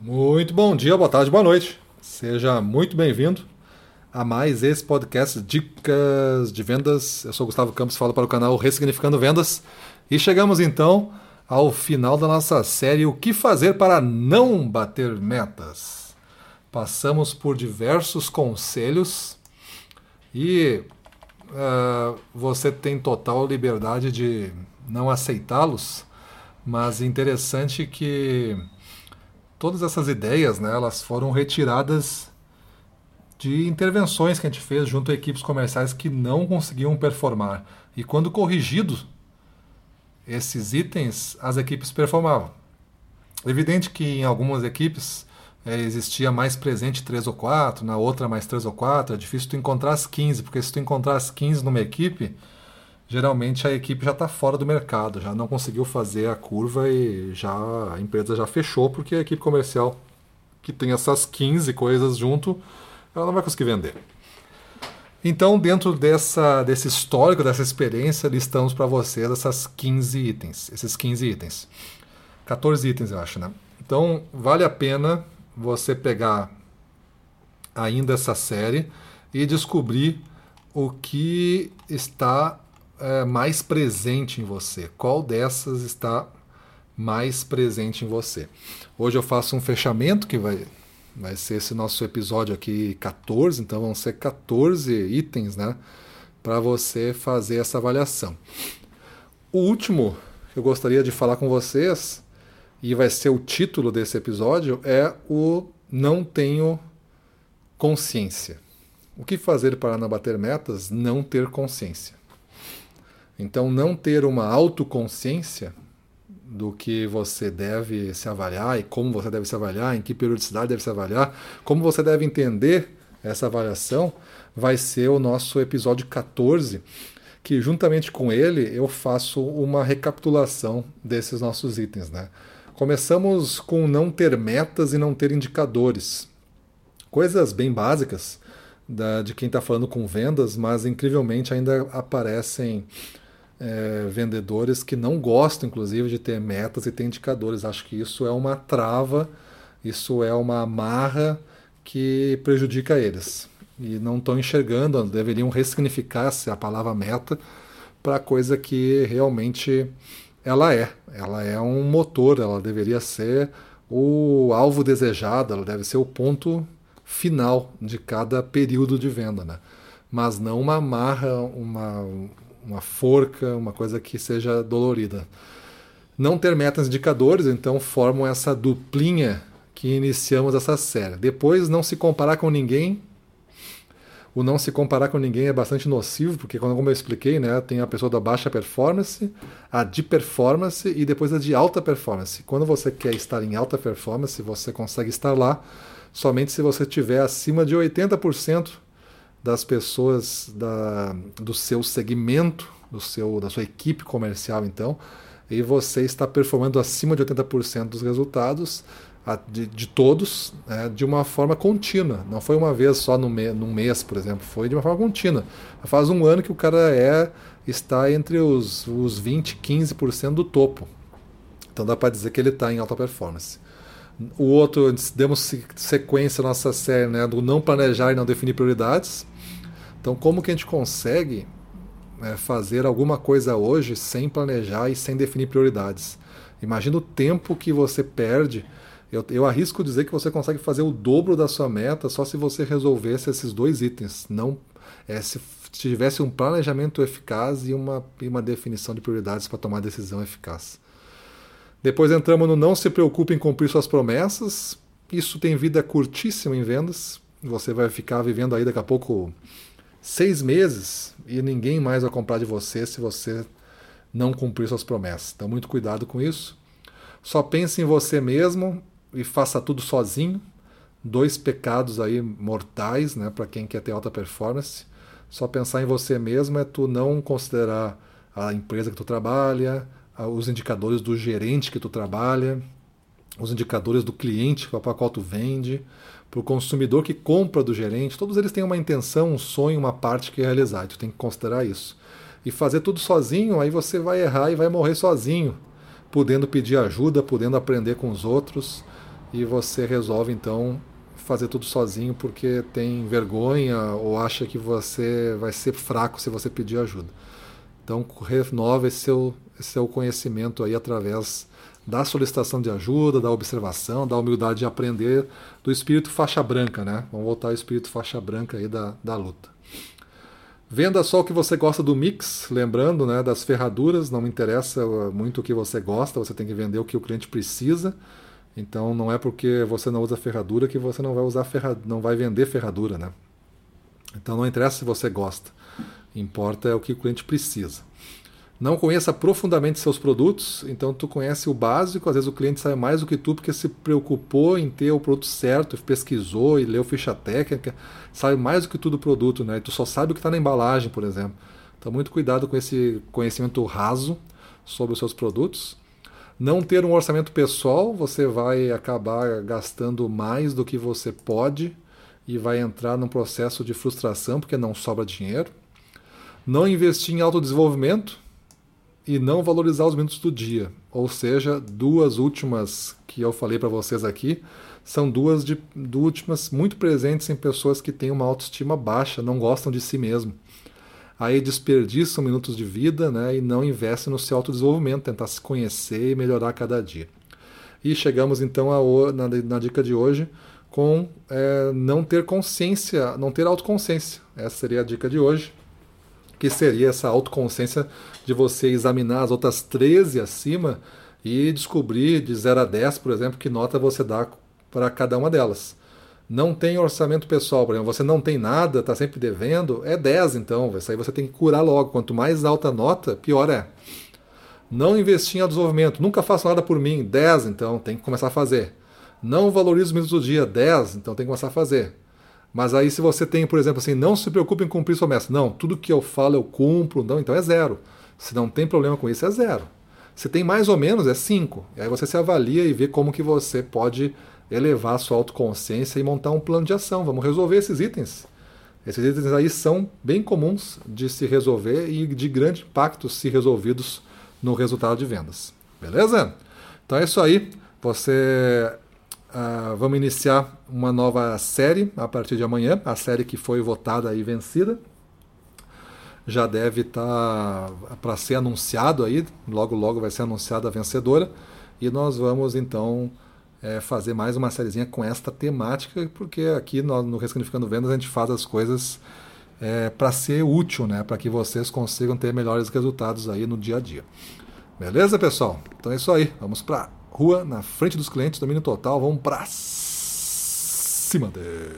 Muito bom dia, boa tarde, boa noite. Seja muito bem-vindo a mais esse podcast Dicas de Vendas. Eu sou Gustavo Campos, falo para o canal Ressignificando Vendas. E chegamos então ao final da nossa série O que fazer para não bater metas. Passamos por diversos conselhos e uh, você tem total liberdade de não aceitá-los, mas interessante que todas essas ideias, né, elas foram retiradas de intervenções que a gente fez junto a equipes comerciais que não conseguiam performar. E quando corrigido esses itens, as equipes performavam. Evidente que em algumas equipes é, existia mais presente 3 ou 4, na outra mais 3 ou 4, é difícil tu encontrar as 15, porque se tu encontrar as 15 numa equipe, geralmente a equipe já está fora do mercado, já não conseguiu fazer a curva e já a empresa já fechou porque a equipe comercial que tem essas 15 coisas junto, ela não vai conseguir vender. Então, dentro dessa, desse histórico, dessa experiência, listamos para vocês essas 15 itens, esses 15 itens. 14 itens, eu acho, né? Então, vale a pena você pegar ainda essa série e descobrir o que está é, mais presente em você? Qual dessas está mais presente em você? Hoje eu faço um fechamento que vai, vai ser esse nosso episódio aqui 14, então vão ser 14 itens, né? Para você fazer essa avaliação. O último que eu gostaria de falar com vocês, e vai ser o título desse episódio, é o Não Tenho Consciência. O que fazer para não bater metas? Não ter consciência. Então, não ter uma autoconsciência do que você deve se avaliar e como você deve se avaliar, em que periodicidade deve se avaliar, como você deve entender essa avaliação, vai ser o nosso episódio 14, que juntamente com ele eu faço uma recapitulação desses nossos itens. Né? Começamos com não ter metas e não ter indicadores. Coisas bem básicas da, de quem está falando com vendas, mas incrivelmente ainda aparecem é, vendedores que não gostam, inclusive, de ter metas e ter indicadores. Acho que isso é uma trava, isso é uma amarra que prejudica eles. E não estão enxergando, deveriam ressignificar a palavra meta para coisa que realmente ela é. Ela é um motor, ela deveria ser o alvo desejado, ela deve ser o ponto final de cada período de venda, né? mas não uma amarra, uma, uma forca, uma coisa que seja dolorida. Não ter metas indicadores, então formam essa duplinha que iniciamos essa série. Depois, não se comparar com ninguém. O não se comparar com ninguém é bastante nocivo, porque, como eu expliquei, né, tem a pessoa da baixa performance, a de performance e depois a de alta performance. Quando você quer estar em alta performance, você consegue estar lá somente se você estiver acima de 80% das pessoas da, do seu segmento, do seu, da sua equipe comercial, então, e você está performando acima de 80% dos resultados de, de todos né, de uma forma contínua. Não foi uma vez só no me, num mês, por exemplo, foi de uma forma contínua. Faz um ano que o cara é está entre os, os 20, 15% do topo. Então dá para dizer que ele está em alta performance. O outro, demos sequência à nossa série né, do não planejar e não definir prioridades. Então, como que a gente consegue é, fazer alguma coisa hoje sem planejar e sem definir prioridades? Imagina o tempo que você perde. Eu, eu arrisco dizer que você consegue fazer o dobro da sua meta só se você resolvesse esses dois itens. Não é, se tivesse um planejamento eficaz e uma, e uma definição de prioridades para tomar decisão eficaz. Depois entramos no não se preocupe em cumprir suas promessas. Isso tem vida curtíssima em vendas. Você vai ficar vivendo aí daqui a pouco seis meses e ninguém mais vai comprar de você se você não cumprir suas promessas. Então, muito cuidado com isso. Só pense em você mesmo e faça tudo sozinho. Dois pecados aí mortais, né, para quem quer ter alta performance. Só pensar em você mesmo é tu não considerar a empresa que tu trabalha, os indicadores do gerente que tu trabalha, os indicadores do cliente para qual tu vende, para o consumidor que compra do gerente, todos eles têm uma intenção, um sonho, uma parte que realizar. Tu tem que considerar isso. E fazer tudo sozinho, aí você vai errar e vai morrer sozinho, podendo pedir ajuda, podendo aprender com os outros. e você resolve então fazer tudo sozinho porque tem vergonha ou acha que você vai ser fraco se você pedir ajuda. Então renova esse seu, esse seu conhecimento aí através da solicitação de ajuda, da observação, da humildade de aprender, do espírito faixa branca, né? Vamos voltar ao espírito faixa branca aí da, da luta. Venda só o que você gosta do mix, lembrando né, das ferraduras, não interessa muito o que você gosta, você tem que vender o que o cliente precisa. Então não é porque você não usa ferradura que você não vai usar ferra... não vai vender ferradura, né? Então não interessa se você gosta, importa é o que o cliente precisa não conheça profundamente seus produtos, então tu conhece o básico, às vezes o cliente sabe mais do que tu porque se preocupou em ter o produto certo, pesquisou e leu ficha técnica, sabe mais do que tu do produto, né? E tu só sabe o que está na embalagem, por exemplo. Então muito cuidado com esse conhecimento raso sobre os seus produtos. Não ter um orçamento pessoal, você vai acabar gastando mais do que você pode e vai entrar num processo de frustração porque não sobra dinheiro. Não investir em autodesenvolvimento, e não valorizar os minutos do dia. Ou seja, duas últimas que eu falei para vocês aqui são duas de, de últimas muito presentes em pessoas que têm uma autoestima baixa, não gostam de si mesmo. Aí desperdiçam minutos de vida né, e não investem no seu autodesenvolvimento, tentar se conhecer e melhorar cada dia. E chegamos então a, na, na dica de hoje com é, não ter consciência, não ter autoconsciência. Essa seria a dica de hoje que seria essa autoconsciência de você examinar as outras 13 acima e descobrir de 0 a 10, por exemplo, que nota você dá para cada uma delas. Não tem orçamento pessoal, por exemplo, você não tem nada, está sempre devendo, é 10 então, isso aí você tem que curar logo. Quanto mais alta a nota, pior é. Não investir em desenvolvimento, nunca faço nada por mim, 10 então, tem que começar a fazer. Não valorizo os minutos do dia, 10, então tem que começar a fazer. Mas aí se você tem, por exemplo, assim, não se preocupe em cumprir sua meta. Não, tudo que eu falo eu cumpro, não, então é zero. Se não tem problema com isso, é zero. Se tem mais ou menos, é cinco. E aí você se avalia e vê como que você pode elevar a sua autoconsciência e montar um plano de ação. Vamos resolver esses itens. Esses itens aí são bem comuns de se resolver e de grande impacto se resolvidos no resultado de vendas. Beleza? Então é isso aí. Você Uh, vamos iniciar uma nova série a partir de amanhã, a série que foi votada e vencida. Já deve estar tá para ser anunciado aí, logo logo vai ser anunciada a vencedora. E nós vamos então é, fazer mais uma sériezinha com esta temática, porque aqui no, no Ressignificando Vendas a gente faz as coisas é, para ser útil, né? para que vocês consigam ter melhores resultados aí no dia a dia. Beleza, pessoal? Então é isso aí. Vamos para rua, na frente dos clientes, domínio total, vamos pra cima dele.